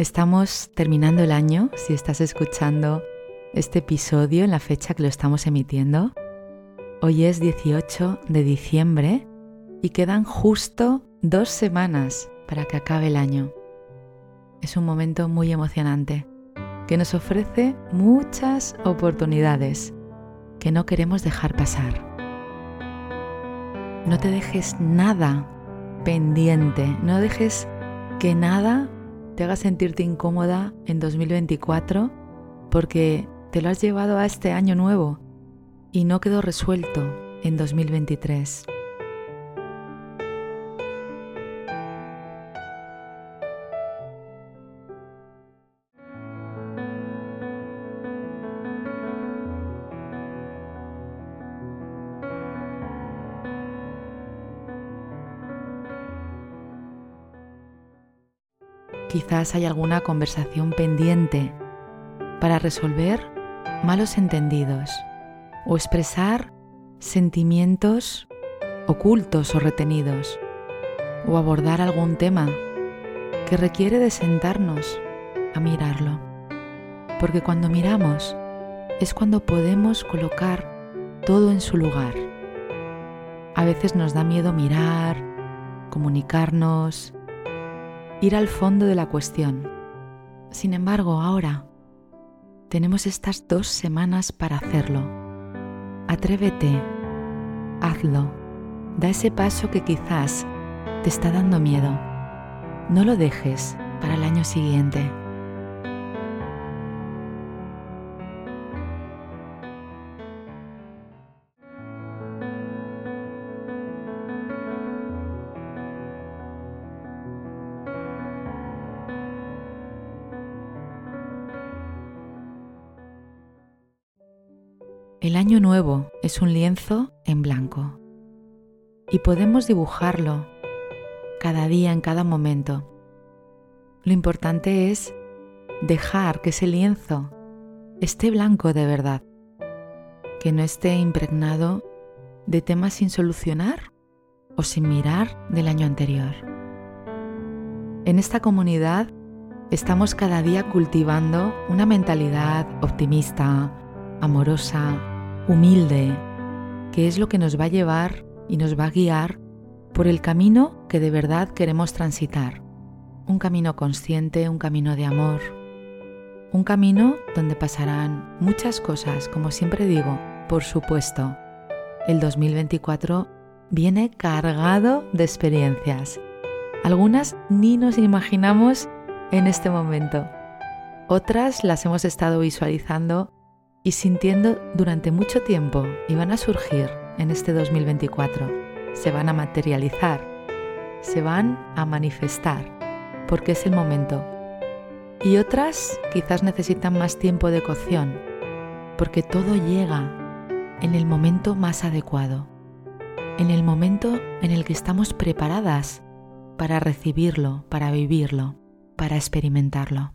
Estamos terminando el año, si estás escuchando este episodio en la fecha que lo estamos emitiendo. Hoy es 18 de diciembre y quedan justo dos semanas para que acabe el año. Es un momento muy emocionante que nos ofrece muchas oportunidades que no queremos dejar pasar. No te dejes nada pendiente, no dejes que nada te haga sentirte incómoda en 2024 porque te lo has llevado a este año nuevo y no quedó resuelto en 2023. Quizás hay alguna conversación pendiente para resolver malos entendidos o expresar sentimientos ocultos o retenidos o abordar algún tema que requiere de sentarnos a mirarlo. Porque cuando miramos es cuando podemos colocar todo en su lugar. A veces nos da miedo mirar, comunicarnos, ir al fondo de la cuestión. Sin embargo, ahora tenemos estas dos semanas para hacerlo. Atrévete, hazlo, da ese paso que quizás te está dando miedo. No lo dejes para el año siguiente. El año nuevo es un lienzo en blanco y podemos dibujarlo cada día, en cada momento. Lo importante es dejar que ese lienzo esté blanco de verdad, que no esté impregnado de temas sin solucionar o sin mirar del año anterior. En esta comunidad estamos cada día cultivando una mentalidad optimista, amorosa, humilde, que es lo que nos va a llevar y nos va a guiar por el camino que de verdad queremos transitar. Un camino consciente, un camino de amor, un camino donde pasarán muchas cosas, como siempre digo, por supuesto. El 2024 viene cargado de experiencias. Algunas ni nos imaginamos en este momento. Otras las hemos estado visualizando y sintiendo durante mucho tiempo y van a surgir en este 2024. Se van a materializar, se van a manifestar, porque es el momento. Y otras quizás necesitan más tiempo de cocción, porque todo llega en el momento más adecuado, en el momento en el que estamos preparadas para recibirlo, para vivirlo, para experimentarlo.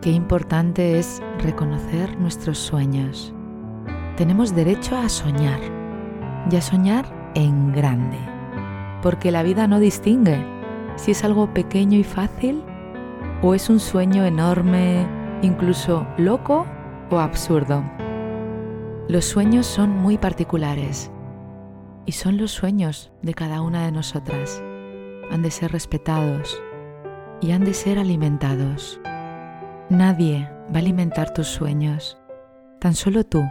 Qué importante es reconocer nuestros sueños. Tenemos derecho a soñar y a soñar en grande, porque la vida no distingue si es algo pequeño y fácil o es un sueño enorme, incluso loco o absurdo. Los sueños son muy particulares y son los sueños de cada una de nosotras. Han de ser respetados y han de ser alimentados. Nadie va a alimentar tus sueños, tan solo tú.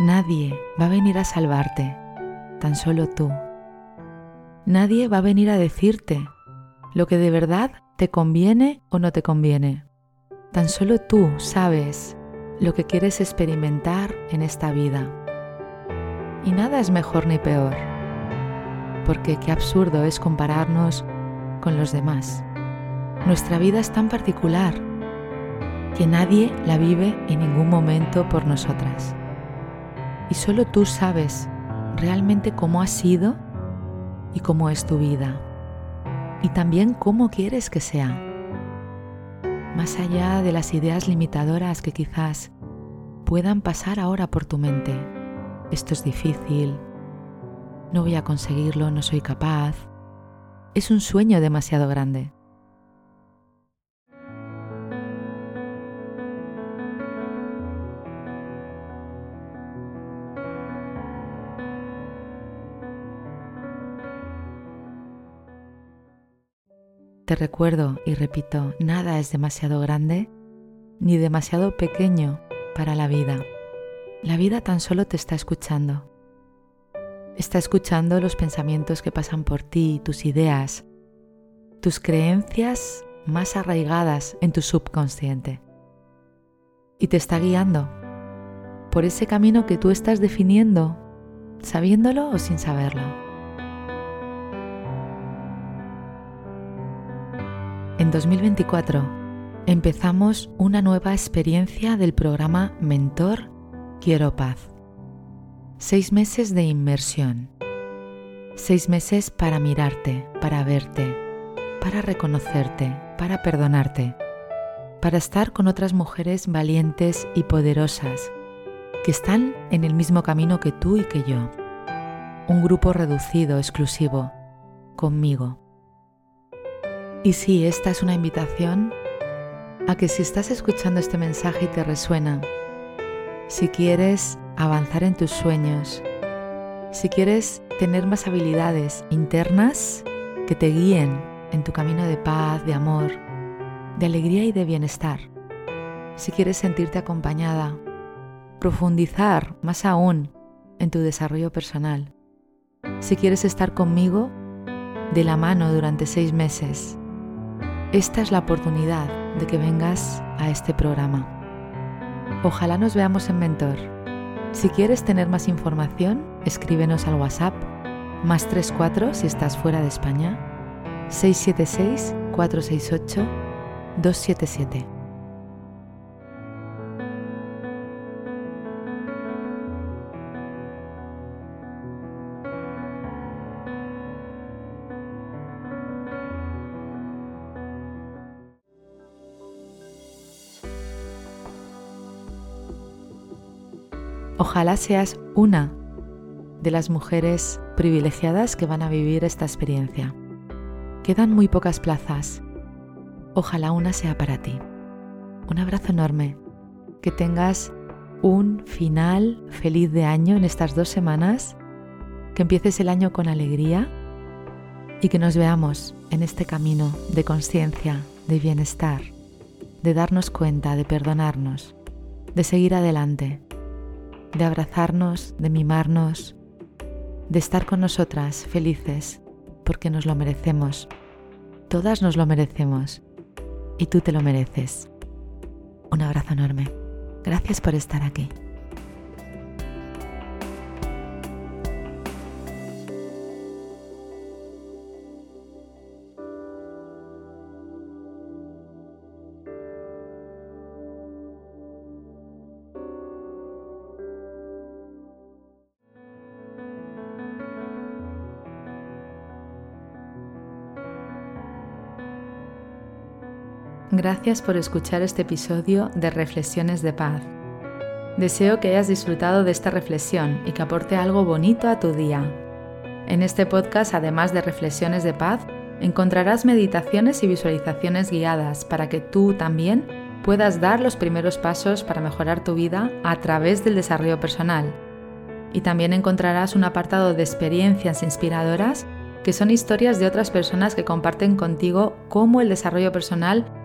Nadie va a venir a salvarte, tan solo tú. Nadie va a venir a decirte lo que de verdad te conviene o no te conviene. Tan solo tú sabes lo que quieres experimentar en esta vida. Y nada es mejor ni peor, porque qué absurdo es compararnos con los demás. Nuestra vida es tan particular que nadie la vive en ningún momento por nosotras. Y solo tú sabes realmente cómo ha sido y cómo es tu vida. Y también cómo quieres que sea. Más allá de las ideas limitadoras que quizás puedan pasar ahora por tu mente. Esto es difícil. No voy a conseguirlo, no soy capaz. Es un sueño demasiado grande. Te recuerdo y repito, nada es demasiado grande ni demasiado pequeño para la vida. La vida tan solo te está escuchando. Está escuchando los pensamientos que pasan por ti, tus ideas, tus creencias más arraigadas en tu subconsciente. Y te está guiando por ese camino que tú estás definiendo, sabiéndolo o sin saberlo. En 2024 empezamos una nueva experiencia del programa Mentor Quiero Paz. Seis meses de inmersión. Seis meses para mirarte, para verte, para reconocerte, para perdonarte, para estar con otras mujeres valientes y poderosas que están en el mismo camino que tú y que yo. Un grupo reducido, exclusivo, conmigo y sí, esta es una invitación a que si estás escuchando este mensaje y te resuena, si quieres avanzar en tus sueños, si quieres tener más habilidades internas que te guíen en tu camino de paz, de amor, de alegría y de bienestar, si quieres sentirte acompañada, profundizar más aún en tu desarrollo personal, si quieres estar conmigo de la mano durante seis meses, esta es la oportunidad de que vengas a este programa. Ojalá nos veamos en Mentor. Si quieres tener más información, escríbenos al WhatsApp más 34 si estás fuera de España 676 468 277. Ojalá seas una de las mujeres privilegiadas que van a vivir esta experiencia. Quedan muy pocas plazas. Ojalá una sea para ti. Un abrazo enorme. Que tengas un final feliz de año en estas dos semanas. Que empieces el año con alegría y que nos veamos en este camino de conciencia, de bienestar, de darnos cuenta, de perdonarnos, de seguir adelante de abrazarnos, de mimarnos, de estar con nosotras felices, porque nos lo merecemos. Todas nos lo merecemos y tú te lo mereces. Un abrazo enorme. Gracias por estar aquí. Gracias por escuchar este episodio de Reflexiones de Paz. Deseo que hayas disfrutado de esta reflexión y que aporte algo bonito a tu día. En este podcast, además de reflexiones de paz, encontrarás meditaciones y visualizaciones guiadas para que tú también puedas dar los primeros pasos para mejorar tu vida a través del desarrollo personal. Y también encontrarás un apartado de experiencias inspiradoras que son historias de otras personas que comparten contigo cómo el desarrollo personal